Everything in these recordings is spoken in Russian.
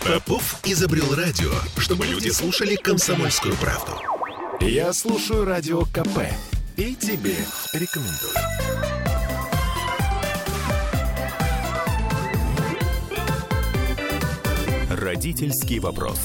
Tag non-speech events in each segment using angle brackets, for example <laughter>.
Попов изобрел радио, чтобы люди слушали комсомольскую правду. Я слушаю радио КП и тебе рекомендую. Родительский вопрос.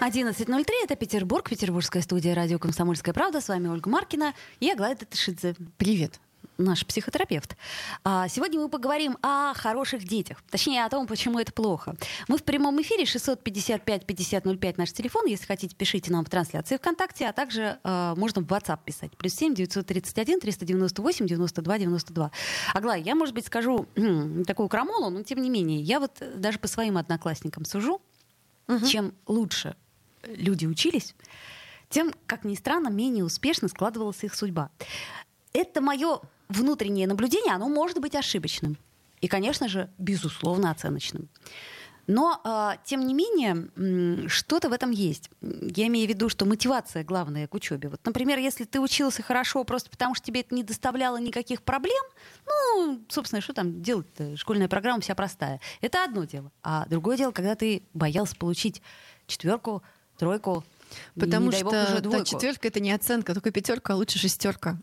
11.03, это Петербург, петербургская студия радио «Комсомольская правда». С вами Ольга Маркина и Аглая Татышидзе. Привет наш психотерапевт. А, сегодня мы поговорим о хороших детях, точнее о том, почему это плохо. Мы в прямом эфире 655-5005 наш телефон. Если хотите, пишите нам в трансляции ВКонтакте, а также э, можно в WhatsApp писать. Плюс 7 931 398 92 92. Аглая, я, может быть, скажу <clears throat> такую крамолу, но тем не менее, я вот даже по своим одноклассникам сужу, угу. чем лучше люди учились, тем, как ни странно, менее успешно складывалась их судьба. Это мое внутреннее наблюдение, оно может быть ошибочным. И, конечно же, безусловно, оценочным. Но, э, тем не менее, что-то в этом есть. Я имею в виду, что мотивация главная к учебе. Вот, например, если ты учился хорошо просто потому, что тебе это не доставляло никаких проблем, ну, собственно, что там делать-то? Школьная программа вся простая. Это одно дело. А другое дело, когда ты боялся получить четверку, тройку, Потому что бог, та четверка это не оценка, только пятерка, а лучше шестерка.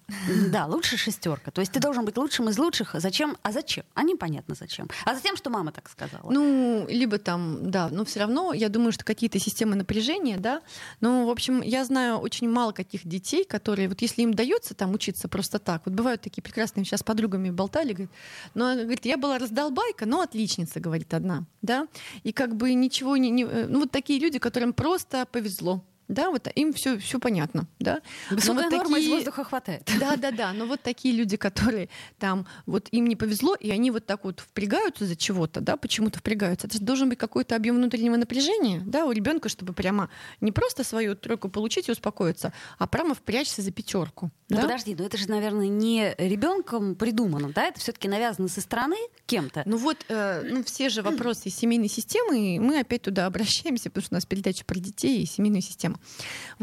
Да, лучше шестерка. То есть ты должен быть лучшим из лучших. А зачем? А зачем? А непонятно зачем. А затем, что мама так сказала. Ну, либо там, да, но все равно я думаю, что какие-то системы напряжения, да. Ну, в общем, я знаю очень мало каких детей, которые, вот если им дается там учиться просто так, вот бывают такие прекрасные, сейчас с подругами болтали, говорит, но ну, говорит, я была раздолбайка, но отличница, говорит одна, да, и как бы ничего не, не э, ну вот такие люди, которым просто повезло, да, вот им все, все понятно, да. Высокая вот норма такие... из воздуха хватает. Да, да, да. Но вот такие люди, которые там, вот им не повезло, и они вот так вот впрягаются за чего-то, да, почему-то впрягаются. Это же должен быть какой-то объем внутреннего напряжения, да, у ребенка, чтобы прямо не просто свою тройку получить и успокоиться, а прямо впрячься за пятерку. Ну да? подожди, но это же, наверное, не ребенком придумано, да? Это все-таки навязано со стороны кем-то. Ну вот, э, ну все же вопросы семейной системы, мы опять туда обращаемся, потому что у нас передача про детей и семейную систему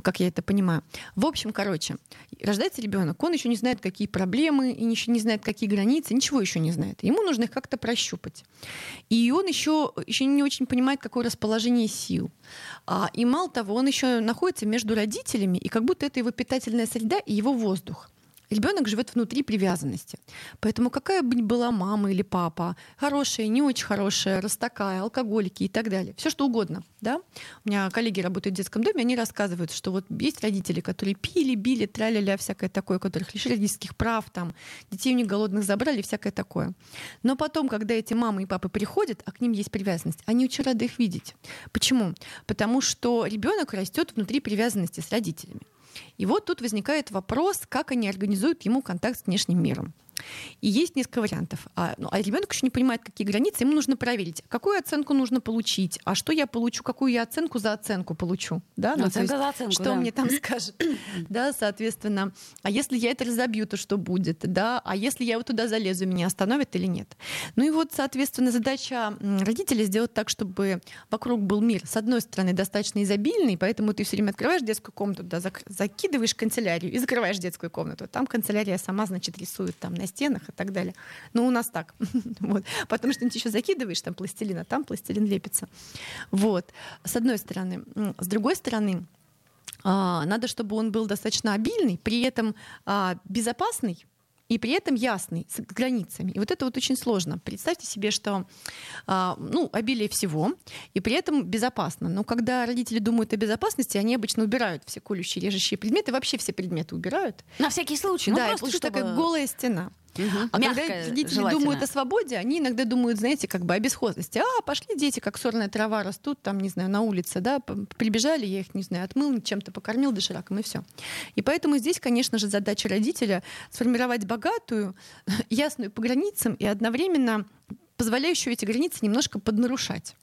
как я это понимаю. В общем, короче, рождается ребенок, он еще не знает, какие проблемы, и еще не знает, какие границы, ничего еще не знает. Ему нужно их как-то прощупать. И он еще, еще не очень понимает, какое расположение сил. А, и мало того, он еще находится между родителями, и как будто это его питательная среда и его воздух. Ребенок живет внутри привязанности. Поэтому какая бы ни была мама или папа, хорошая, не очень хорошая, растакая, алкоголики и так далее, все что угодно. Да? У меня коллеги работают в детском доме, они рассказывают, что вот есть родители, которые пили, били, траля-ля, всякое такое, которых лишили родительских прав, там, детей у них голодных забрали, всякое такое. Но потом, когда эти мамы и папы приходят, а к ним есть привязанность, они очень рады их видеть. Почему? Потому что ребенок растет внутри привязанности с родителями. И вот тут возникает вопрос, как они организуют ему контакт с внешним миром. И есть несколько вариантов. А, ну, а ребенок еще не понимает, какие границы. Ему нужно проверить, какую оценку нужно получить, а что я получу, какую я оценку за оценку получу. Да? Ну, оценка за оценку, что да. мне там скажут. <clears throat> да, соответственно. А если я это разобью, то что будет? Да? А если я вот туда залезу, меня остановят или нет? Ну и вот, соответственно, задача родителей сделать так, чтобы вокруг был мир, с одной стороны, достаточно изобильный, поэтому ты все время открываешь детскую комнату, да, закидываешь канцелярию и закрываешь детскую комнату. Там канцелярия сама, значит, рисует там на стенах и так далее. Но у нас так. <laughs> вот. Потому что ты еще закидываешь там пластилин, а там пластилин лепится. Вот. С одной стороны. С другой стороны, а, надо, чтобы он был достаточно обильный, при этом а, безопасный, и при этом ясный, с границами. И вот это вот очень сложно. Представьте себе, что а, ну, обилие всего, и при этом безопасно. Но когда родители думают о безопасности, они обычно убирают все колющие, режущие предметы, вообще все предметы убирают. На всякий случай. Ну, да, просто чтобы... такая голая стена. Угу. А Мягкая, когда родители думают о свободе, они иногда думают, знаете, как бы о бесхозности. А, пошли дети, как сорная трава растут, там, не знаю, на улице, да, прибежали, я их, не знаю, отмыл, чем-то покормил дошираком, и все. И поэтому здесь, конечно же, задача родителя сформировать богатую, <laughs> ясную по границам и одновременно позволяющую эти границы немножко поднарушать.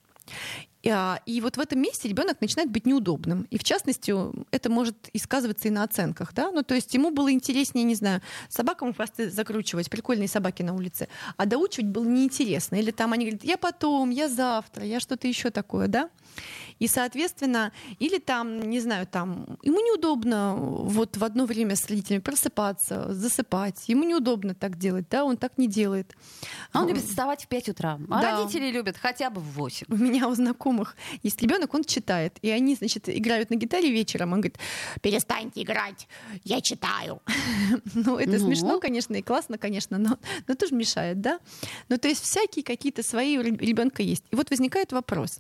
А, и вот в этом месте ребенок начинает быть неудобным. И в частности, это может и сказываться и на оценках. Да? Ну, то есть ему было интереснее, не знаю, собакам хвосты закручивать, прикольные собаки на улице, а доучивать было неинтересно. Или там они говорят, я потом, я завтра, я что-то еще такое. Да? И, соответственно, или там, не знаю, там, ему неудобно вот в одно время с родителями просыпаться, засыпать. Ему неудобно так делать, да, он так не делает. А он любит вставать в 5 утра. А да. родители любят хотя бы в 8. У меня у знакомых есть ребенок, он читает. И они, значит, играют на гитаре вечером. Он говорит, перестаньте играть, я читаю. <laughs> Ну, это ну. смешно, конечно, и классно, конечно, но, но тоже мешает, да? Ну, то есть всякие какие-то свои у ребенка есть. И вот возникает вопрос.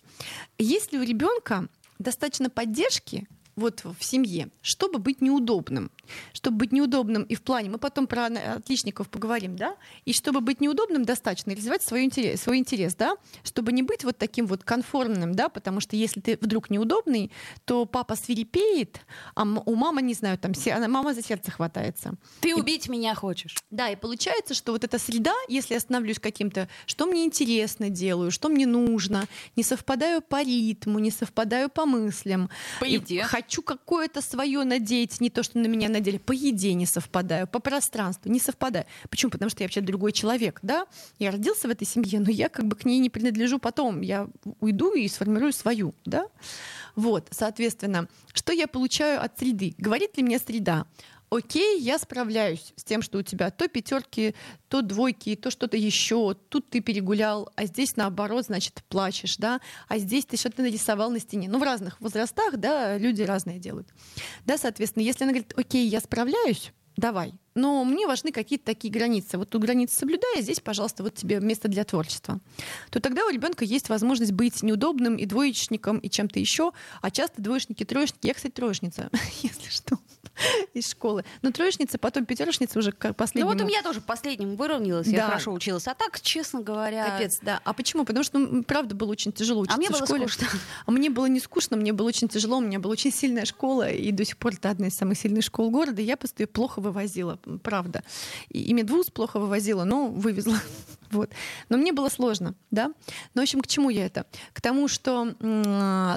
Если у ребенка достаточно поддержки, вот в семье, чтобы быть неудобным. Чтобы быть неудобным и в плане, мы потом про отличников поговорим, да, и чтобы быть неудобным достаточно развивать свой интерес, свой интерес, да, чтобы не быть вот таким вот конформным, да, потому что если ты вдруг неудобный, то папа свирепеет, а у мамы, не знаю, там, мама за сердце хватается. Ты и, убить меня хочешь. Да, и получается, что вот эта среда, если я становлюсь каким-то, что мне интересно делаю, что мне нужно, не совпадаю по ритму, не совпадаю по мыслям. По еде хочу какое-то свое надеть, не то, что на меня надели, по еде не совпадаю, по пространству не совпадаю. Почему? Потому что я вообще другой человек, да? Я родился в этой семье, но я как бы к ней не принадлежу потом. Я уйду и сформирую свою, да? Вот, соответственно, что я получаю от среды? Говорит ли мне среда? Окей, я справляюсь с тем, что у тебя то пятерки, то двойки, то что-то еще, тут ты перегулял, а здесь наоборот, значит, плачешь, да, а здесь ты что-то нарисовал на стене. Ну, в разных возрастах, да, люди разные делают. Да, соответственно, если она говорит, окей, я справляюсь, давай. Но мне важны какие-то такие границы. Вот тут границы соблюдая, здесь, пожалуйста, вот тебе место для творчества. То тогда у ребенка есть возможность быть неудобным и двоечником, и чем-то еще. А часто двоечники, троечники. Я, кстати, троечница, <laughs> если что. <laughs> из школы. Но троечница, потом пятерочница уже как последняя. Ну вот у меня тоже последним выровнялась, да. я хорошо училась. А так, честно говоря... Капец, да. А почему? Потому что, ну, правда, было очень тяжело учиться А мне было в школе. скучно. А мне было не скучно, мне было очень тяжело. У меня была очень сильная школа, и до сих пор это одна из самых сильных школ города. Я просто ее плохо вывозила, правда. И, и медвуз плохо вывозила, но вывезла. <laughs> Вот. Но мне было сложно, да. Но, ну, в общем, к чему я это? К тому, что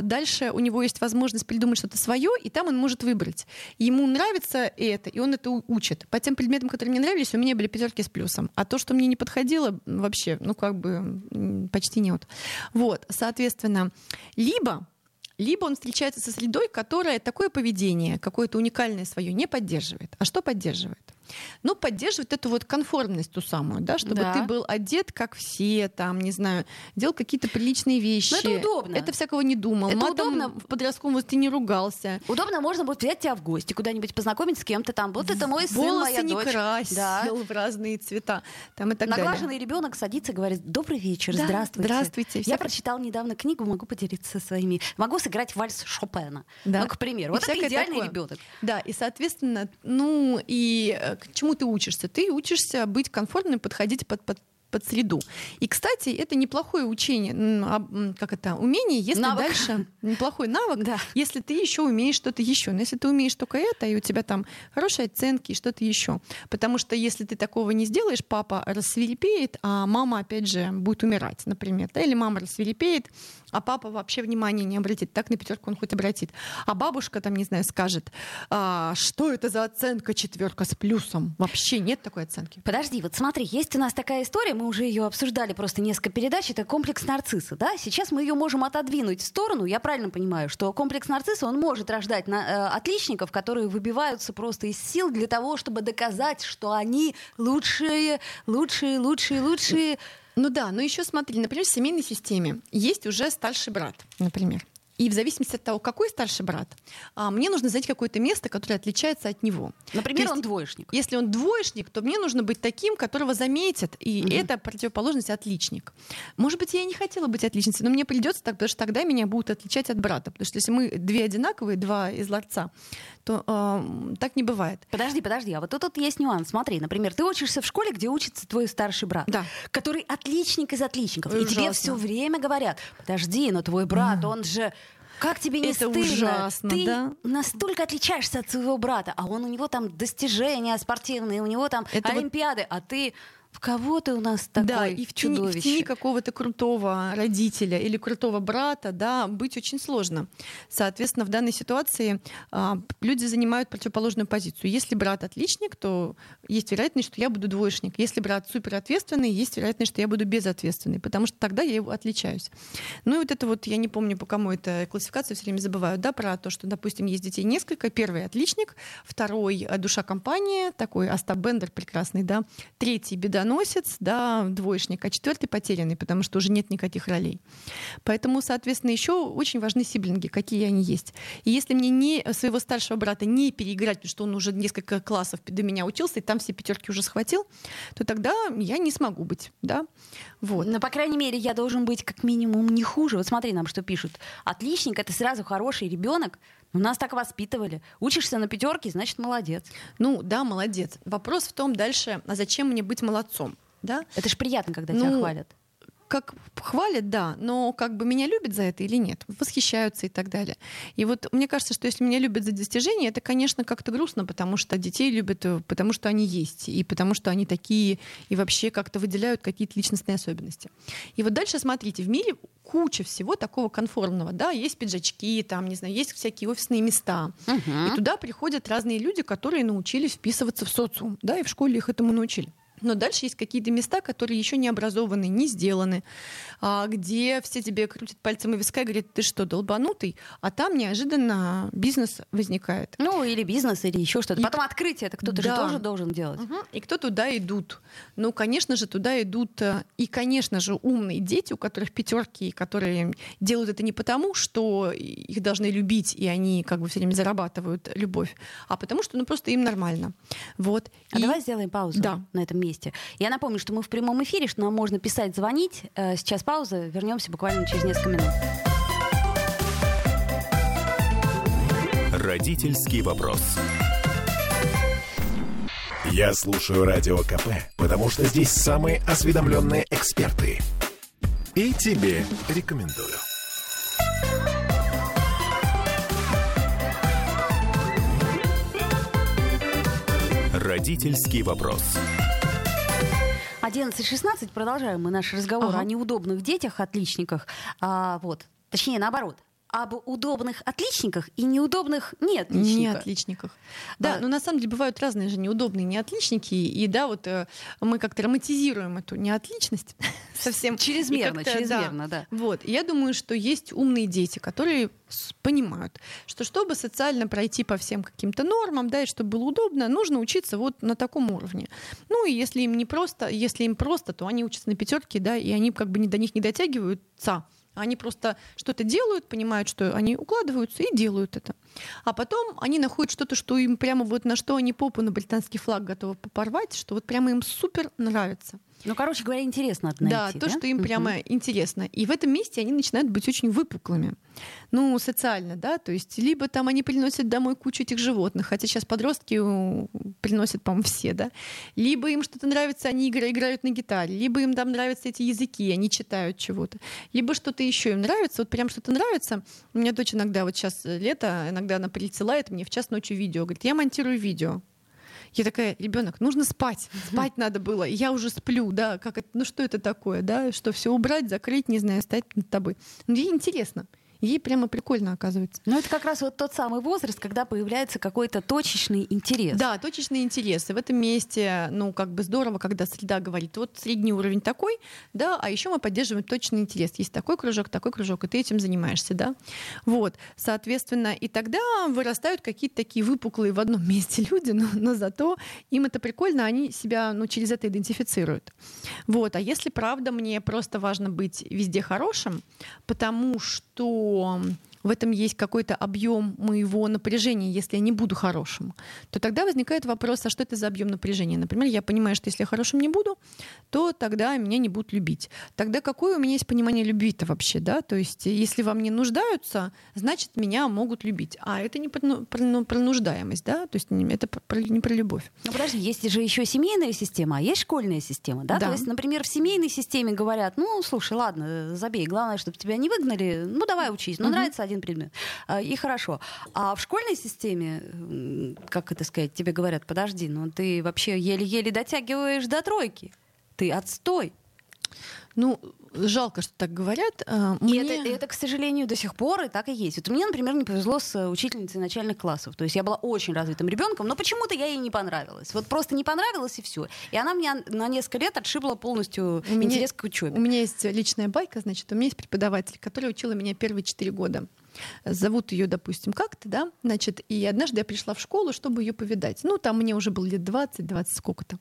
дальше у него есть возможность придумать что-то свое, и там он может выбрать. Ему нравится это, и он это учит. По тем предметам, которые мне нравились, у меня были пятерки с плюсом. А то, что мне не подходило, вообще, ну, как бы почти нет. Вот, соответственно, либо либо он встречается со средой, которая такое поведение, какое-то уникальное свое не поддерживает. А что поддерживает? Ну, поддерживает эту вот конформность ту самую, да, чтобы да. ты был одет, как все, там, не знаю, делал какие-то приличные вещи. Но это удобно. Это всякого не думал. Это Матом удобно. в подростковом возрасте не ругался. Удобно, можно будет взять тебя в гости куда-нибудь, познакомить с кем-то там. Вот это мой сын, Волосы моя не дочь. красил да. в разные цвета. Там и так Наглаженный далее. ребенок садится и говорит, добрый вечер, да, здравствуйте. Здравствуйте. Я прочитал недавно книгу, могу поделиться своими. Могу сыграть вальс Шопена. Да. Ну, к примеру. И вот это идеальный такое. ребенок. Да, и, соответственно, ну, и э, к чему ты учишься? Ты учишься быть конформным, подходить под, под под среду. И, кстати, это неплохое учение, как это, умение, если навык. дальше <laughs> неплохой навык, да. если ты еще умеешь что-то еще. Но если ты умеешь только это, и у тебя там хорошие оценки и что-то еще. Потому что если ты такого не сделаешь, папа рассверепеет, а мама, опять же, будет умирать, например. Да? Или мама рассверепеет, а папа вообще внимания не обратит. Так на пятерку он хоть обратит. А бабушка там, не знаю, скажет, а, что это за оценка четверка с плюсом? Вообще нет такой оценки. Подожди, вот смотри, есть у нас такая история, мы уже ее обсуждали просто несколько передач, это комплекс нарцисса, да? Сейчас мы ее можем отодвинуть в сторону, я правильно понимаю, что комплекс нарцисса, он может рождать на, э, отличников, которые выбиваются просто из сил для того, чтобы доказать, что они лучшие, лучшие, лучшие, лучшие. Ну да, но еще смотри, например, в семейной системе есть уже старший брат, например. И в зависимости от того, какой старший брат, а, мне нужно занять какое-то место, которое отличается от него. Например, есть, он двоечник. Если он двоечник, то мне нужно быть таким, которого заметят. И угу. это противоположность отличник. Может быть, я и не хотела быть отличницей, но мне придется так, потому что тогда меня будут отличать от брата. Потому что если мы две одинаковые, два из ларца, то э, так не бывает. Подожди, подожди, а вот тут, тут есть нюанс. Смотри, например, ты учишься в школе, где учится твой старший брат, да. который отличник из отличников. Ужасно. И тебе все время говорят, подожди, но твой брат, mm. он же как тебе не это стыдно? ужасно, Ты да? настолько отличаешься от своего брата, а он у него там достижения спортивные, у него там это олимпиады, вот... а ты в кого ты у нас такой Да, и в тени, в тени какого-то крутого родителя или крутого брата, да, быть очень сложно. Соответственно, в данной ситуации а, люди занимают противоположную позицию. Если брат отличник, то есть вероятность, что я буду двоечник. Если брат суперответственный, есть вероятность, что я буду безответственный, потому что тогда я его отличаюсь. Ну и вот это вот, я не помню, по кому это классификация, все время забываю, да, про то, что, допустим, есть детей несколько. Первый отличник, второй душа компании, такой Остап Бендер прекрасный, да, третий бедоносец, да, двоечник, а четвертый потерянный, потому что уже нет никаких ролей. Поэтому, соответственно, еще очень важны сиблинги, какие они есть. И если мне не своего старшего брата не переиграть, потому что он уже несколько классов до меня учился, и там все пятерки уже схватил, то тогда я не смогу быть, да. Вот. Ну, по крайней мере, я должен быть как минимум не хуже. Вот смотри нам, что пишут. Отличник — это сразу хороший ребенок. У нас так воспитывали. Учишься на пятерке, значит, молодец. Ну, да, молодец. Вопрос в том дальше, а зачем мне быть молодцом? Да? Это же приятно, когда Ну, тебя хвалят. Как хвалят, да, но как бы меня любят за это или нет, восхищаются и так далее. И вот мне кажется, что если меня любят за достижения, это, конечно, как-то грустно, потому что детей любят, э, потому что они есть, и потому что они такие, и вообще как-то выделяют какие-то личностные особенности. И вот дальше смотрите, в мире куча всего такого конформного, да, есть пиджачки, там, не знаю, есть всякие офисные места, Мгм. и туда приходят разные люди, которые научились вписываться в социум, да, и в школе их этому научили. Но дальше есть какие-то места, которые еще не образованы, не сделаны, а, где все тебе крутят пальцем и виска и говорят, ты что, долбанутый? А там неожиданно бизнес возникает. Ну, или бизнес, или еще что-то. И- Потом открытие, это кто-то же Да. тоже должен делать. Мгм. И кто туда идут? Ну, конечно же, туда идут э, и, конечно же, умные дети, у которых пятерки, которые делают это не потому, что их должны любить, и они как бы все время зарабатывают любовь, а потому что ну просто им нормально. Вот. А И- давай сделаем паузу Да. на этом месте. Я напомню, что мы в прямом эфире, что нам можно писать, звонить. Э, Сейчас пауза, вернемся буквально через несколько минут. Родительский вопрос. Я слушаю Радио КП, потому что здесь самые осведомленные эксперты. И тебе рекомендую. Родительский вопрос. 11.16, продолжаем мы наш разговор Ага. о неудобных детях, отличниках. А, вот. Точнее, наоборот. Об удобных отличниках и неудобных Не неотличниках. отличниках. Да, А- но на самом деле бывают разные же неудобные неотличники, и да, вот э, мы как-то романтизируем эту неотличность <laughs> совсем. Чрезмерно, чрезмерно, да. Вот. И Я думаю, что есть умные дети, которые понимают, что чтобы социально пройти по всем каким-то нормам, да, и чтобы было удобно, нужно учиться вот на таком уровне. Ну и если им не просто, если им просто, то они учатся на пятерке, да, и они как бы не до них не дотягиваются. Они просто что-то делают, понимают, что они укладываются и делают это. А потом они находят что-то, что им прямо вот на что они попу на британский флаг готовы порвать, что вот прямо им супер нравится. Ну, короче говоря, интересно надо найти, да, то, что им прямо интересно. И в этом месте они начинают быть очень выпуклыми. Ну, социально, да, то есть либо там они приносят домой кучу этих животных, хотя сейчас подростки приносят, по-моему, все, да, либо им что-то нравится, они игра- играют на гитаре, либо им там нравятся эти языки, они читают чего-то, либо что-то еще им нравится, вот прям что-то нравится. У меня дочь иногда, вот сейчас лето, иногда она присылает мне в час ночи видео, говорит, я монтирую видео. Я такая, ребенок, нужно спать. Спать надо было. Я уже сплю, да. Как это, ну что это такое, да? Что все убрать, закрыть, не знаю, стать над тобой. Ну, ей интересно. Ей прямо прикольно оказывается. Ну, это как раз вот тот самый возраст, когда появляется какой-то точечный интерес. Да, точечные интересы. В этом месте, ну, как бы здорово, когда среда говорит, вот средний уровень такой, да, а еще мы поддерживаем точный интерес. Есть такой кружок, такой кружок, и ты этим занимаешься, да. Вот, соответственно, и тогда вырастают какие-то такие выпуклые в одном <laughs> месте люди, но, но зато им это прикольно, они себя, ну, через это идентифицируют. Вот, а если правда мне просто важно быть везде хорошим, потому что warm в этом есть какой-то объем моего напряжения, если я не буду хорошим, то тогда возникает вопрос, а что это за объем напряжения? Например, я понимаю, что если я хорошим не буду, то тогда меня не будут любить. Тогда какое у меня есть понимание любви-то вообще, да? То есть если во мне нуждаются, значит, меня могут любить. А это не про, про, ну, про нуждаемость, да? То есть это про- не про любовь. Ну, подожди, есть же еще семейная система, а есть школьная система, да? Да. То есть, например, в семейной системе говорят, ну, слушай, ладно, забей, главное, чтобы тебя не выгнали, ну, давай учись, ну, Мгм. нравится один предмет, а, и хорошо. А в школьной системе, как это сказать, тебе говорят, подожди, ну, ты вообще еле-еле дотягиваешь до тройки. ты отстой. Ну, жалко, что так говорят. А, мне... И это, это, к сожалению, до сих пор и так и есть. Вот мне, например, не повезло с учительницей начальных классов. То есть я была очень развитым ребенком, но почему-то я ей не понравилась. Вот просто не понравилась и все. И она меня на несколько лет отшибла полностью у меня, интерес к учебе. У меня есть личная байка, значит, у меня есть преподаватель, который учила меня первые четыре года зовут ее, допустим, как-то, да, значит, и однажды я пришла в школу, чтобы ее повидать. Ну, там мне уже было лет 20, 20 сколько-то.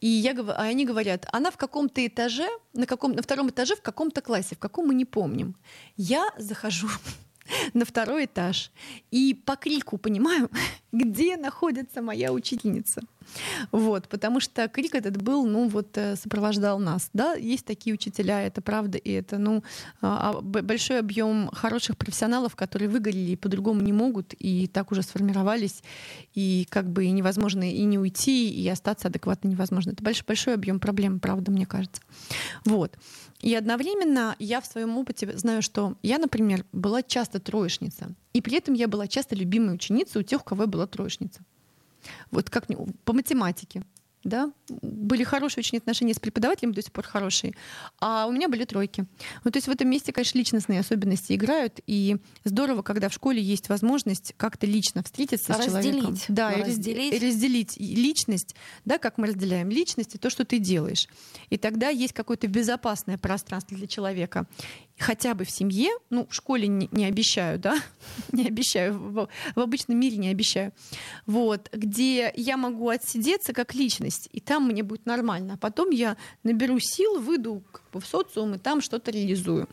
И я, а они говорят, она в каком-то этаже, на, каком, на втором этаже в каком-то классе, в каком мы не помним. Я захожу <laughs> на второй этаж и по крику понимаю, где находится моя учительница. Вот, потому что крик этот был, ну вот, э, сопровождал нас. Да, есть такие учителя, это правда, и это, ну, а, а, большой объем хороших профессионалов, которые выгорели и по-другому не могут, и так уже сформировались, и как бы невозможно и не уйти, и остаться адекватно невозможно. Это большой, большой объем проблем, правда, мне кажется. Вот. И одновременно я в своем опыте знаю, что я, например, была часто троечница. И при этом я была часто любимой ученицей у тех, у кого была троечница. Вот как по математике да, были хорошие очень отношения с преподавателем, до сих пор хорошие, а у меня были тройки. Ну, то есть в этом месте, конечно, личностные особенности играют, и здорово, когда в школе есть возможность как-то лично встретиться разделить. с человеком. Да, и разделить. и разделить личность, да, как мы разделяем личность и то, что ты делаешь. И тогда есть какое-то безопасное пространство для человека хотя бы в семье, ну, в школе не, не обещаю, да, <laughs> не обещаю, в, в обычном мире не обещаю, вот, где я могу отсидеться как личность, и там мне будет нормально, а потом я наберу сил, выйду как бы, в социум и там что-то реализую.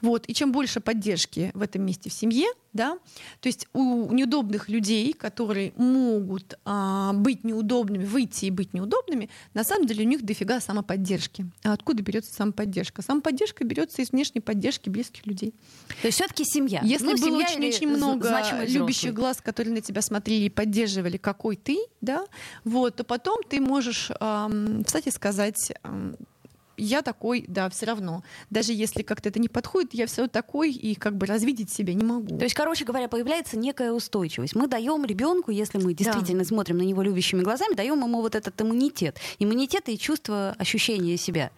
Вот, и чем больше поддержки в этом месте в семье, да, то есть у неудобных людей, которые могут а, быть неудобными, выйти и быть неудобными, на самом деле у них дофига самоподдержки. А откуда берется самоподдержка? Самоподдержка берется из внешней поддержки близких людей. То есть все-таки семья. Если ну, было очень-очень много любящих глаз, которые на тебя смотрели и поддерживали, какой ты, да, вот, то потом ты можешь, эм, кстати, сказать, эм, я такой, да, все равно. Даже если как-то это не подходит, я все такой и как бы развидеть себя не могу. То есть, короче говоря, появляется некая устойчивость. Мы даем ребенку, если мы действительно да. смотрим на него любящими глазами, даем ему вот этот иммунитет. Иммунитет и чувство ощущения себя.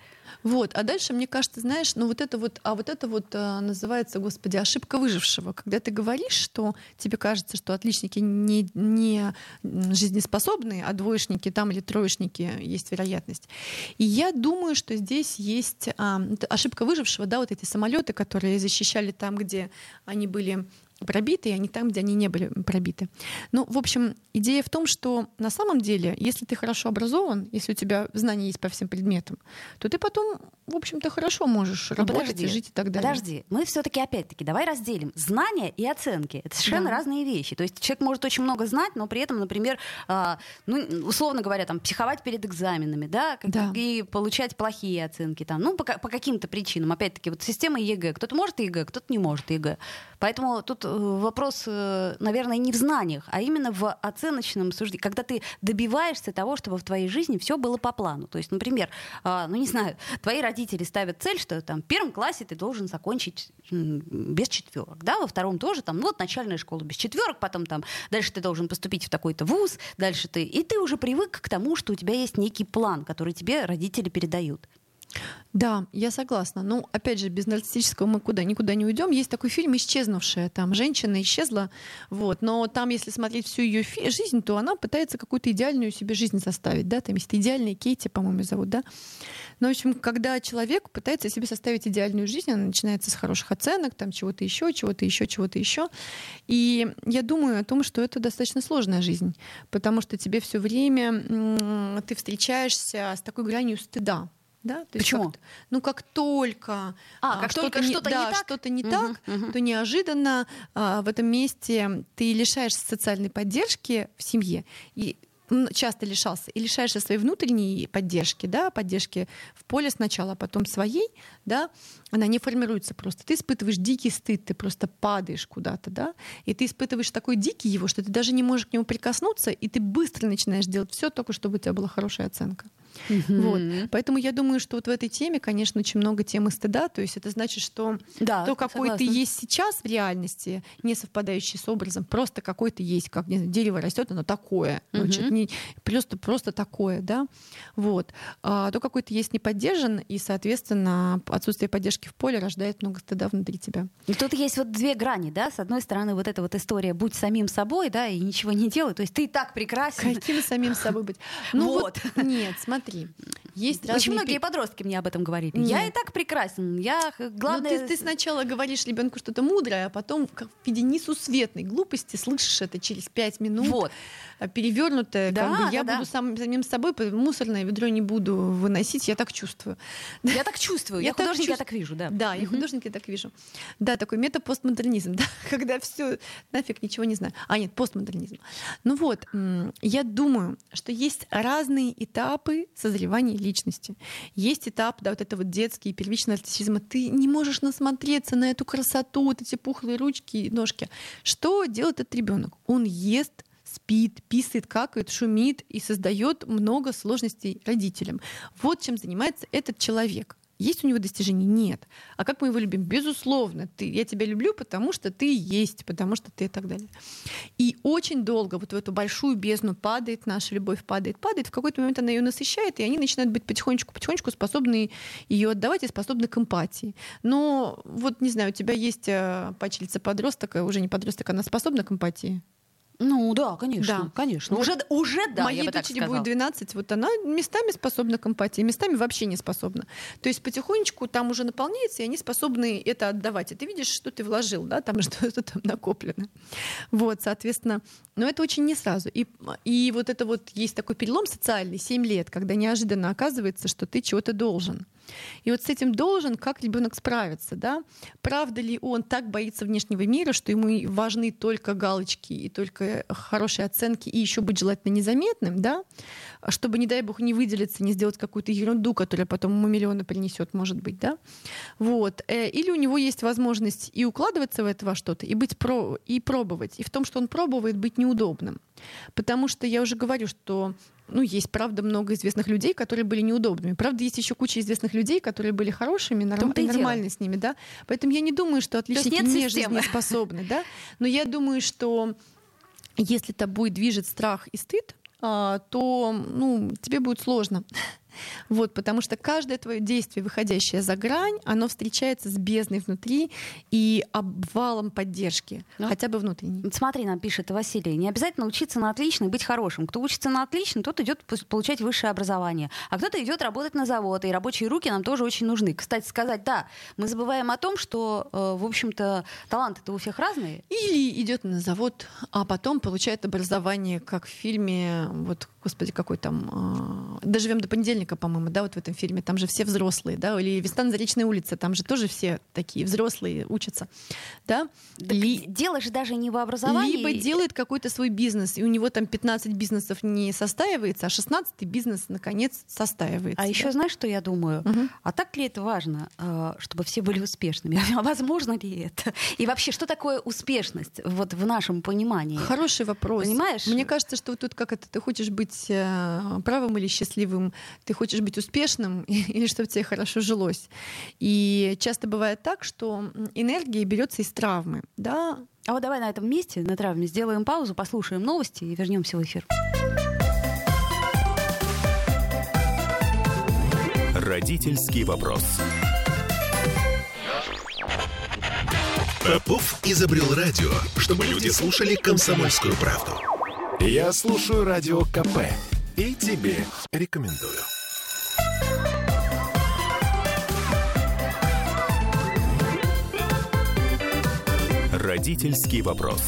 Вот, а дальше, мне кажется, знаешь, ну вот это вот, а вот это вот а, называется, господи, ошибка выжившего. Когда ты говоришь, что тебе кажется, что отличники не, не жизнеспособные, а двоечники там или троечники есть вероятность. И я думаю, что здесь есть а, ошибка выжившего, да, вот эти самолеты, которые защищали там, где они были пробиты, а не там, где они не были пробиты. Ну, в общем, идея в том, что на самом деле, если ты хорошо образован, если у тебя знания есть по всем предметам, то ты потом, в общем-то, хорошо можешь Но ну, работать подожди, и жить и так далее. Подожди, мы все-таки опять-таки давай разделим знания и оценки. Это совершенно да. разные вещи. То есть человек может очень много знать, но при этом, например, э, ну, условно говоря, там, психовать перед экзаменами, да, да. и получать плохие оценки там, ну, по, по каким-то причинам. Опять-таки, вот система ЕГЭ. Кто-то может ЕГЭ, кто-то не может ЕГЭ. Поэтому тут вопрос, э, наверное, не в знаниях, а именно в оценочном суждении, когда ты добиваешься того, чтобы в твоей жизни все было по плану. То есть, например, а, ну не знаю, твои родители ставят цель, что там в первом классе ты должен закончить без четверок, да, во втором тоже там, ну вот начальная школа без четверок, потом там дальше ты должен поступить в такой-то вуз, дальше ты, и ты уже привык к тому, что у тебя есть некий план, который тебе родители передают. Да, я согласна. Ну, опять же, без нарциссического мы куда никуда не уйдем. Есть такой фильм «Исчезнувшая». Там женщина исчезла, вот. Но там, если смотреть всю ее жизнь, то она пытается какую-то идеальную себе жизнь составить, да. Там есть идеальная Кейти, по-моему, зовут, да. Но, в общем, когда человек пытается себе составить идеальную жизнь, она начинается с хороших оценок, там чего-то еще, чего-то еще, чего-то еще. И я думаю о том, что это достаточно сложная жизнь, потому что тебе все время ты встречаешься с такой гранью стыда да? То Почему? Как, ну, как только, а, как что-то, только что-то не, да, не так, что-то не угу, так угу. то неожиданно а, в этом месте ты лишаешься социальной поддержки в семье. И часто лишался и лишаешься своей внутренней поддержки, да, поддержки в поле сначала, а потом своей, да, она не формируется просто. Ты испытываешь дикий стыд, ты просто падаешь куда-то, да, и ты испытываешь такой дикий его, что ты даже не можешь к нему прикоснуться, и ты быстро начинаешь делать все только, чтобы у тебя была хорошая оценка. Угу. Вот. Поэтому я думаю, что вот в этой теме, конечно, очень много темы стыда. То есть это значит, что да, то, какой согласна. ты есть сейчас в реальности, не совпадающий с образом, просто какой ты есть, как не знаю, дерево растет, оно такое. Угу. Значит, не, просто, просто такое, да. Вот. А, то, какой ты есть, не поддержан, и, соответственно, отсутствие поддержки в поле рождает много стыда внутри тебя. И тут есть вот две грани, да. С одной стороны, вот эта вот история «будь самим собой», да, и ничего не делай. То есть ты и так прекрасен. Каким самим собой быть? Ну <laughs> вот. вот нет, смотри. Есть Очень многие подростки мне об этом говорили. Нет. Я и так прекрасен. Я главное. Ну, ты, ты сначала говоришь ребенку что-то мудрое, а потом как в виде несусветной глупости слышишь это через пять минут. Вот. А, перевернутое, да, как бы, я да, буду да. Сам, самим собой, мусорное ведро не буду выносить, я так чувствую. Я так чувствую, я, я художник, я так вижу, да. Да, я художник, я так вижу. Да, такой метапостмодернизм, <laughs> да, когда все нафиг ничего не знаю. А нет, постмодернизм. Ну вот, я думаю, что есть разные этапы созревания личности. Есть этап, да, вот это вот детский, первичный нарциссизм. Ты не можешь насмотреться на эту красоту, вот эти пухлые ручки и ножки. Что делает этот ребенок? Он ест спит, писает, какает, шумит и создает много сложностей родителям. Вот чем занимается этот человек. Есть у него достижения? Нет. А как мы его любим? Безусловно. Ты, я тебя люблю, потому что ты есть, потому что ты и так далее. И очень долго вот в эту большую бездну падает, наша любовь падает, падает. В какой-то момент она ее насыщает, и они начинают быть потихонечку-потихонечку способны ее отдавать и способны к эмпатии. Но вот, не знаю, у тебя есть э, пачельца подросток, уже не подросток, она способна к эмпатии? Ну да, конечно, да. конечно. Уже, уже да. Моей дочери будет 12, вот она местами способна к эмпатии, местами вообще не способна. То есть потихонечку там уже наполняется, и они способны это отдавать. И ты видишь, что ты вложил, да, там <laughs> что-то там накоплено. Вот, соответственно, но это очень не сразу. И, и вот это вот есть такой перелом социальный, 7 лет, когда неожиданно оказывается, что ты чего-то должен. И вот с этим должен как ребенок справиться, да? Правда ли он так боится внешнего мира, что ему важны только галочки и только хорошие оценки, и еще быть желательно незаметным, да? Чтобы, не дай бог, не выделиться, не сделать какую-то ерунду, которая потом ему миллионы принесет, может быть, да? Вот. Э, или у него есть возможность и укладываться в это во что-то, и быть про, и пробовать. И в том, что он пробует, быть неудобным. Потому что я уже говорю, что ну, есть, правда, много известных людей, которые были неудобными. Правда, есть еще куча известных людей, которые были хорошими, норм... и нормальны с ними, да. Поэтому я не думаю, что отличники не жизнеспособны, да. Но я думаю, что если тобой движет страх и стыд, а, то ну, тебе будет сложно вот, потому что каждое твое действие, выходящее за грань, оно встречается с бездной внутри и обвалом поддержки, ну, хотя бы внутренней. Смотри, нам пишет Василий, не обязательно учиться на отлично и быть хорошим. Кто учится на отлично, тот идет получать высшее образование, а кто-то идет работать на завод, и рабочие руки нам тоже очень нужны. Кстати сказать, да, мы забываем о том, что, э, в общем-то, таланты-то у всех разные. Или идет на завод, а потом получает образование, как в фильме, вот, господи, какой там, э, доживем до понедельника художника, по-моему, да, вот в этом фильме, там же все взрослые, да, или «Весна на Заречной улице», там же тоже все такие взрослые учатся, да. Ли... Дело же даже не в образовании. Либо делает какой-то свой бизнес, и у него там 15 бизнесов не состаивается, а 16 бизнес, наконец, состаивается. А да? еще знаешь, что я думаю? Угу. А так ли это важно, э, чтобы все были успешными? <laughs> А возможно ли это? И вообще, что такое успешность вот в нашем понимании? Хороший вопрос. Понимаешь? Мне кажется, что вот тут как это, ты хочешь быть э, правым или счастливым, ты хочешь быть успешным <laughs> или чтобы тебе хорошо жилось. И часто бывает так, что энергия берется из травмы. Да? А вот давай на этом месте, на травме, сделаем паузу, послушаем новости и вернемся в эфир. Родительский вопрос. Попов изобрел радио, чтобы люди слушали комсомольскую правду. Я слушаю радио КП и тебе рекомендую. Родительский вопрос.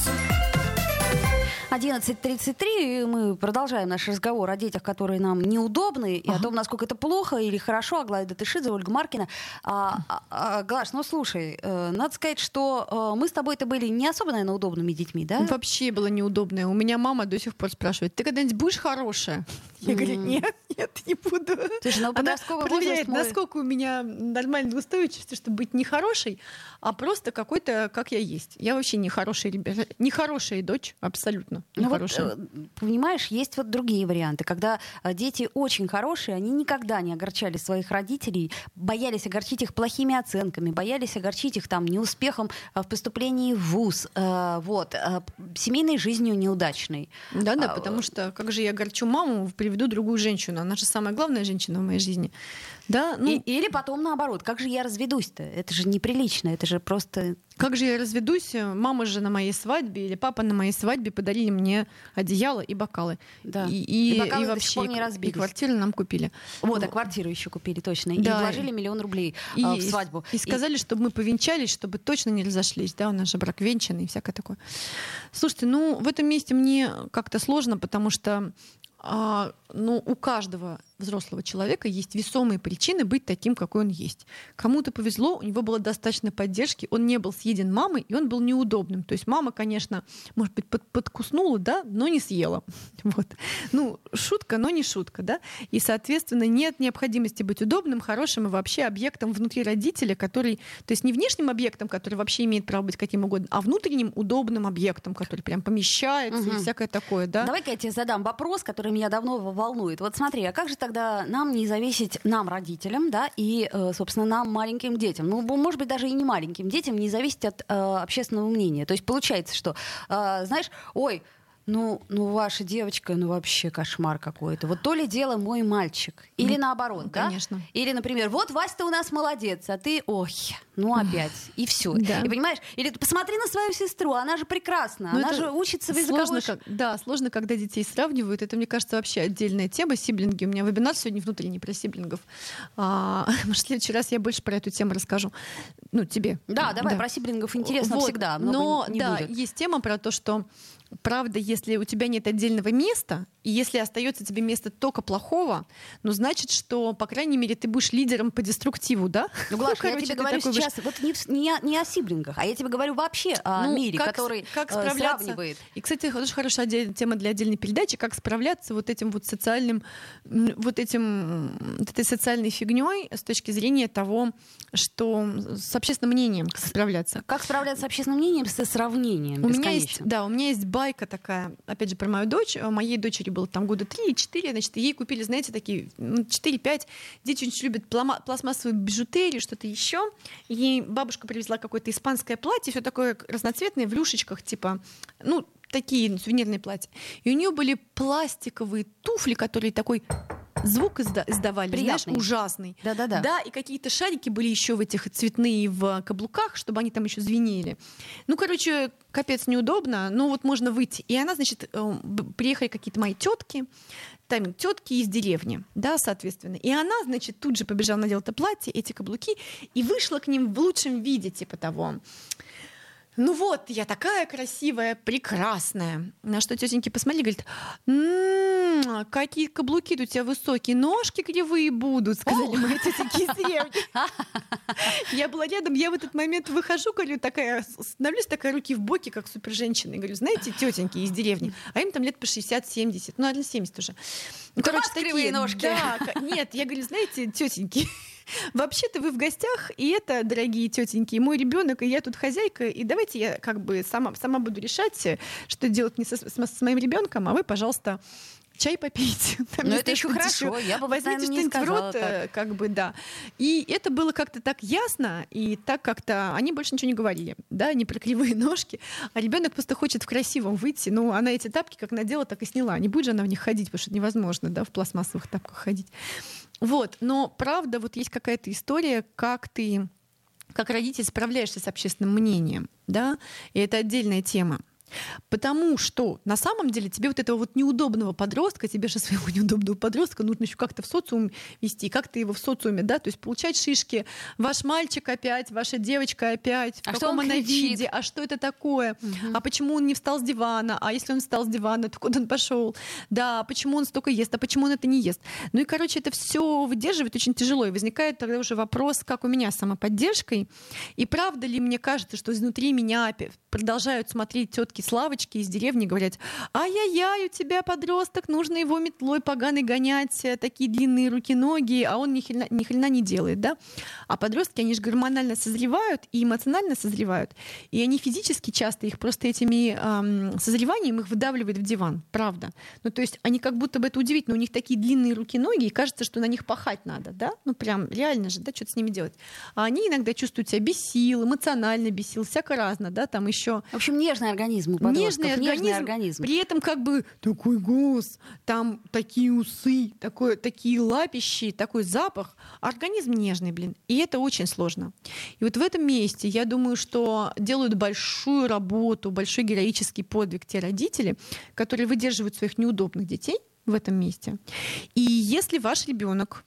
11.33, мы продолжаем наш разговор о детях, которые нам неудобны, и ага. о том, насколько это плохо или хорошо. Аглая Датышидзе, Ольга Маркина. А, а, а, Глаш, ну слушай, э, надо сказать, что э, мы с тобой-то были не особо, наверное, удобными детьми, да? Вообще было неудобное. У меня мама до сих пор спрашивает, ты когда-нибудь будешь хорошая? Я говорю, нет, нет, не буду. Слушай, ну, Она проверяет, мой... насколько у меня нормальная устойчивость, чтобы быть не хорошей, а просто какой-то, как я есть. Я вообще не хорошая, не хорошая дочь, абсолютно. Ну вот, э, понимаешь, есть вот другие варианты, когда э, дети очень хорошие, они никогда не огорчали своих родителей, боялись огорчить их плохими оценками, боялись огорчить их там неуспехом в поступлении в ВУЗ, вот, семейной жизнью неудачной. Да-да, потому что как же я огорчу маму, приведу другую женщину, она же самая главная женщина в моей жизни. Да, ну... И, или потом наоборот, как же я разведусь-то? Это же неприлично, это же просто... Как же я разведусь? Мама же на моей свадьбе или папа на моей свадьбе подарили мне одеяло и бокалы. Да. И, и, и, бокалы и вообще не разбились. и квартиру нам купили. Вот, а квартиру еще купили, точно. Да. И вложили миллион рублей и, а, в свадьбу. И, и сказали, и... чтобы мы повенчались, чтобы точно не разошлись. Да, у нас же брак венчанный и всякое такое. Слушайте, ну в этом месте мне как-то сложно, потому что а, ну, у каждого взрослого человека есть весомые причины быть таким, какой он есть. Кому-то повезло, у него было достаточно поддержки, он не был съеден мамой, и он был неудобным. То есть мама, конечно, может быть, под, подкуснула, да, но не съела. <laughs> Вот. Ну, шутка, но не шутка, да. И, соответственно, нет необходимости быть удобным, хорошим и вообще объектом внутри родителя, который, то есть не внешним объектом, который вообще имеет право быть каким угодно, а внутренним удобным объектом, который прям помещается угу. и всякое такое, да. Давай-ка я тебе задам вопрос, который меня давно волнует. Вот смотри, а как же тогда нам не зависеть, нам, родителям, да, и, э, собственно, нам, маленьким детям, ну, может быть, даже и не маленьким детям, не зависеть от э, общественного мнения. То есть получается, что, э, знаешь, ой, ну, ну, ваша девочка, ну, вообще кошмар какой-то. Вот то ли дело мой мальчик. Или ну, наоборот, да? Конечно. Или, например, вот Вася-то у нас молодец, а ты, ой, ну опять. И все. Да. И понимаешь, или посмотри на свою сестру, она же прекрасна, Но ну, она же учится в языковой... Сложно, как, да, сложно, когда детей сравнивают. Это, мне кажется, вообще отдельная тема. Сиблинги. У меня вебинар сегодня внутренний про сиблингов. А, <laughs> может, в следующий раз я больше про эту тему расскажу. Ну, тебе. Да, давай, да. про сиблингов интересно вот. всегда. Много Но, не да, будет. есть тема про то, что правда, если у тебя нет отдельного места, и если остается тебе место только плохого, ну, значит, что, по крайней мере, ты будешь лидером по деструктиву, да? Ну, Глаша, ну, короче, я тебе говорю сейчас, выш... вот не, не, не о сиблингах, а я тебе говорю вообще о ну, мире, как, который как э, сравнивает. И, кстати, очень хорошая тема для отдельной передачи, как справляться вот этим вот социальным, вот этим, вот этой социальной фигней с точки зрения того, что с общественным мнением как справляться. Как справляться с общественным мнением, со сравнением у меня есть, Да, у меня есть байка такая, опять же, про мою дочь. У моей дочери было там года 3-4, значит, ей купили, знаете, такие 4-5. Ну, Дети очень любят пластмассовую бижутерию, что-то еще. Ей бабушка привезла какое-то испанское платье, все такое разноцветное, в люшечках, типа, ну, такие сувенирные платья. И у нее были пластиковые туфли, которые такой звук изда- издавали, Приятный. знаешь, ужасный. Да-да-да. Да, и какие-то шарики были еще в этих цветные в каблуках, чтобы они там еще звенели. Ну, короче, капец неудобно, но вот можно выйти. И она, значит, э, приехали какие-то мои тетки, там тетки из деревни, да, соответственно. И она, значит, тут же побежала, надела это платье, эти каблуки, и вышла к ним в лучшем виде, типа того. Ну вот, я такая красивая, прекрасная. На что тетеньки посмотрели, говорят, м-м, какие каблуки у тебя высокие, ножки кривые будут, сказали мои тетеньки из деревни. <laughs> Я была рядом, я в этот момент выхожу, говорю, такая, становлюсь такая руки в боки, как супер женщина, и говорю, знаете, тетеньки из деревни, а им там лет по 60-70, ну, одна 70 уже. Ну, короче, такие ножки. Да, нет, я говорю, знаете, тетеньки, Вообще-то вы в гостях, и это, дорогие тетеньки, мой ребенок, и я тут хозяйка, и давайте я как бы сама, сама буду решать, что делать не со, с, с моим ребенком, а вы, пожалуйста, чай попейте. <laughs> Но это еще хорошо, я бы, Возьмите что-нибудь в рот, так. как бы, да. И это было как-то так ясно, и так как-то они больше ничего не говорили, да, не про кривые <laughs> ножки, а ребенок просто хочет в красивом выйти, ну, она эти тапки как надела, так и сняла, не будет же она в них ходить, потому что невозможно, да, в пластмассовых тапках ходить. Вот, но правда, вот есть какая-то история, как ты как родитель справляешься с общественным мнением, да, и это отдельная тема. Потому что на самом деле тебе вот этого вот неудобного подростка, тебе же своего <laughs> неудобного подростка нужно еще как-то в социум вести, как ты его в социуме, да, то есть получать шишки, ваш мальчик опять, ваша девочка опять, в а каком она виде, а что это такое, угу. а почему он не встал с дивана, а если он встал с дивана, то куда он пошел, да, а почему он столько ест, а почему он это не ест. Ну и, короче, это все выдерживать очень тяжело, и возникает тогда уже вопрос, как у меня с самоподдержкой, и правда ли мне кажется, что изнутри меня продолжают смотреть тетки подростки Славочки из деревни говорят, ай-яй-яй, у тебя подросток, нужно его метлой поганой гонять, э, такие длинные руки-ноги, а он ни хрена, ни хрена не делает, да? А подростки, они же гормонально созревают и эмоционально созревают, и они физически часто их просто этими эм, созреванием их выдавливают в диван, правда. Ну, то есть они как будто бы это удивительно, у них такие длинные руки-ноги, и кажется, что на них пахать надо, да? Ну, прям реально же, да, что-то с ними делать. А они иногда чувствуют себя без сил, эмоционально без сил, всяко разно, да, там еще. В общем, нежный организм у Нежный организм, нежный организм. При этом как бы такой голос, там такие усы, такой, такие лапищи, такой запах. Организм нежный, блин. И это очень сложно. И вот в этом месте я думаю, что делают большую работу, большой героический подвиг те родители, которые выдерживают своих неудобных детей в этом месте. И если ваш ребенок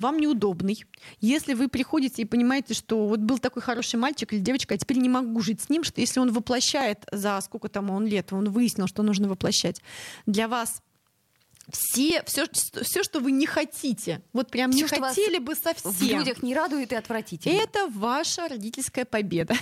вам неудобный. Если вы приходите и понимаете, что вот был такой хороший мальчик или девочка, а теперь не могу жить с ним, что если он воплощает за сколько там он лет, он выяснил, что нужно воплощать, для вас все, все, все, что вы не хотите, вот прям все, не хотели бы совсем. В людях не радует и отвратительно. Это ваша родительская победа.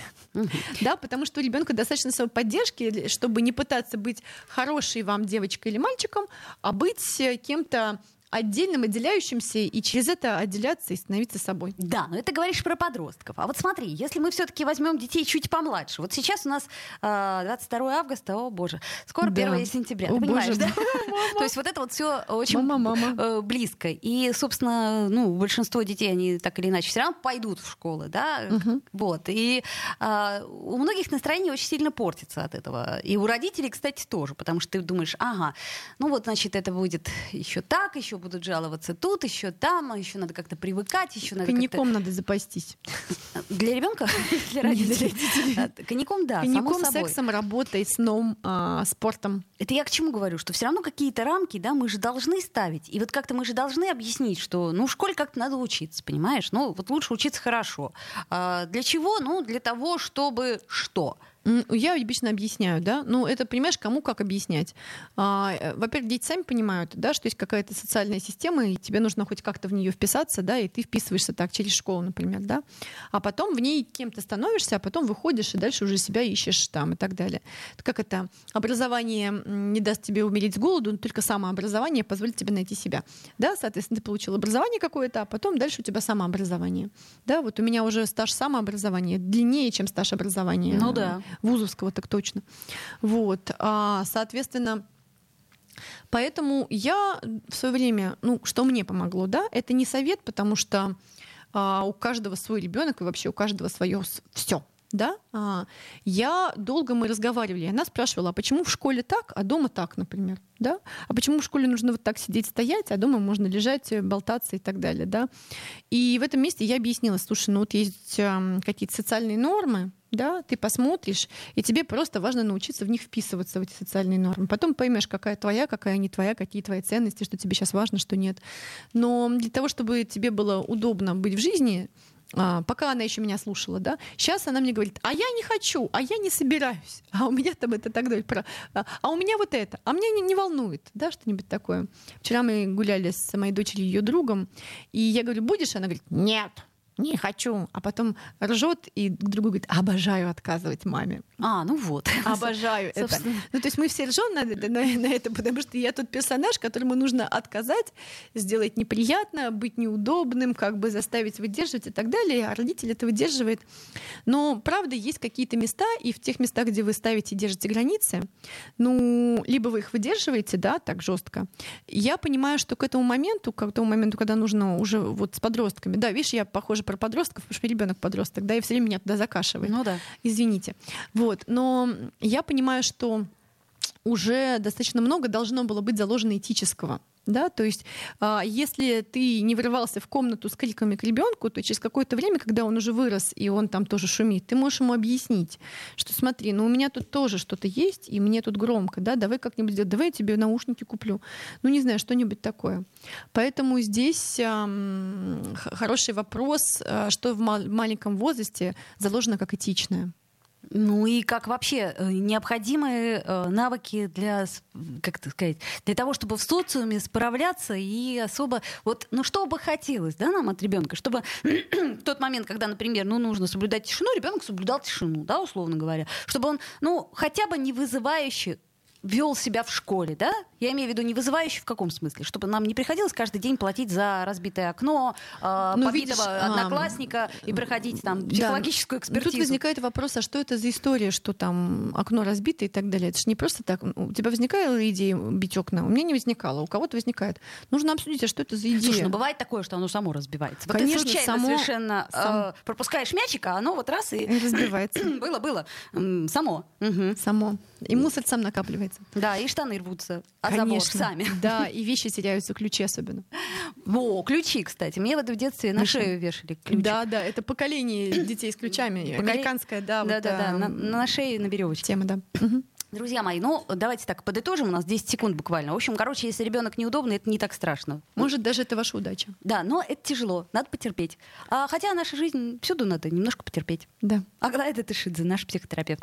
Да, потому что у ребенка достаточно своей поддержки, чтобы не пытаться быть хорошей вам девочкой или мальчиком, а быть кем-то отдельным, отделяющимся, и через это отделяться и становиться собой. Да, но это говоришь про подростков. А вот смотри, если мы все-таки возьмем детей чуть помладше, вот сейчас у нас э, 22 августа, о боже, скоро да. 1 сентября, о, ты понимаешь, боже, да? <laughs> То есть вот это вот все очень мама, мама. Э, близко. И, собственно, ну, большинство детей, они так или иначе все равно пойдут в школы, да, угу. вот. И э, у многих настроение очень сильно портится от этого. И у родителей, кстати, тоже, потому что ты думаешь, ага, ну вот, значит, это будет еще так, еще будут жаловаться тут, еще там, а еще надо как-то привыкать, еще надо Коньяком надо запастись. <laughs> Для ребенка? <laughs> Для родителей? А, коньяком, да, Коньяком, сексом, работой, сном, а, спортом. Это я к чему говорю? Что все равно какие-то рамки, да, мы же должны ставить. И вот как-то мы же должны объяснить, что, ну, в школе как-то надо учиться, понимаешь? Ну, вот лучше учиться хорошо. Для чего? Ну, для того, чтобы что? Я обычно объясняю, да, ну это, понимаешь, кому как объяснять. А, э, во-первых, дети сами понимают, да, что есть какая-то социальная система, и тебе нужно хоть как-то в нее вписаться, да, и ты вписываешься так через школу, например, да, а потом в ней кем-то становишься, а потом выходишь и дальше уже себя ищешь там и так далее. Как это? Образование не даст тебе умереть с голоду, но только самообразование позволит тебе найти себя, да, соответственно, ты получил образование какое-то, а потом дальше у тебя самообразование, да, вот у меня уже стаж самообразования длиннее, чем стаж образования. Ну да вузовского так точно. Вот, а, соответственно, поэтому я в свое время, ну, что мне помогло, да, это не совет, потому что а, у каждого свой ребенок и вообще у каждого свое все да, а, я долго мы разговаривали, она спрашивала, а почему в школе так, а дома так, например, да, а почему в школе нужно вот так сидеть, стоять, а дома можно лежать, э, болтаться и так далее, да, и в этом месте я объяснила, слушай, ну вот есть э, какие-то социальные нормы, да, ты посмотришь, и тебе просто важно научиться в них вписываться, в эти социальные нормы. Потом поймешь, какая твоя, какая не твоя, какие твои ценности, что тебе сейчас важно, что нет. Но для того, чтобы тебе было удобно быть в жизни, а, пока она еще меня слушала, да, сейчас она мне говорит, а я не хочу, а я не собираюсь, а у меня там это так далее, про, а, а у меня вот это, а меня не, не волнует, да, что-нибудь такое. Вчера мы гуляли с моей дочерью и ее другом, и я говорю, будешь? Она говорит, нет не хочу, а потом ржет и к другу говорит, обожаю отказывать маме. А, ну вот. <laughs> Обожаю это. Ну, то есть мы все ржем на, на, на это, потому что я тот персонаж, которому нужно отказать, сделать неприятно, быть неудобным, как бы заставить выдерживать и так далее, а родитель это выдерживает. Но, правда, есть какие-то места, и в тех местах, где вы ставите и держите границы, ну, либо вы их выдерживаете, да, так жестко. Я понимаю, что к этому моменту, к тому моменту, когда нужно уже вот с подростками, да, видишь, я похоже про подростков, потому что ребенок подросток, да, и все время меня туда закашивает. Ну да. Извините. Вот. Но я понимаю, что уже достаточно много должно было быть заложено этического. Да, то есть, а, если ты не врывался в комнату с криками к ребенку, то через какое-то время, когда он уже вырос и он там тоже шумит, ты можешь ему объяснить, что смотри, ну у меня тут тоже что-то есть, и мне тут громко, да, давай как-нибудь сделать, давай я тебе наушники куплю, ну не знаю, что-нибудь такое. Поэтому здесь хороший вопрос, э, что в маленьком возрасте заложено как этичное. Ну и как вообще э, необходимые э, навыки для, как это сказать, для того, чтобы в социуме справляться и особо, вот, ну что бы хотелось, да, нам от ребенка, чтобы <clears throat> в тот момент, когда, например, ну нужно соблюдать тишину, ребенок соблюдал тишину, да, условно говоря, чтобы он, ну хотя бы не вызывающе вел себя в школе, да? Я имею в виду не вызывающий в каком смысле? Чтобы нам не приходилось каждый день платить за разбитое окно, э, ну, побитого видишь, одноклассника а, и проходить там психологическую да. экспертизу. Тут возникает вопрос, а что это за история, что там окно разбито и так далее? Это же не просто так. У тебя возникала идея бить окна? У меня не возникало, у кого-то возникает. Нужно обсудить, а что это за идея? Слушай, ну бывает такое, что оно само разбивается. Вот Конечно, ты случайно само, совершенно сам... э, пропускаешь мячик, а оно вот раз и... разбивается. <coughs> Было-было. Само. Угу. Само. И мусор сам накапливается. Да, и штаны рвутся. А забор сами. <laughs> Да, и вещи теряются, ключи особенно. Во, ключи, кстати. Мне вот в детстве на шею вешали ключи. Да, да, это поколение детей с ключами. Американское, да. Да, да, да, на, шее на веревочке. Тема, да. Друзья мои, ну давайте так подытожим, у нас 10 секунд буквально. В общем, короче, если ребенок неудобный, это не так страшно. Может, даже это ваша удача. Да, но это тяжело, надо потерпеть. А, хотя наша жизнь всюду надо немножко потерпеть. Да. Аглая Тышидзе, наш психотерапевт.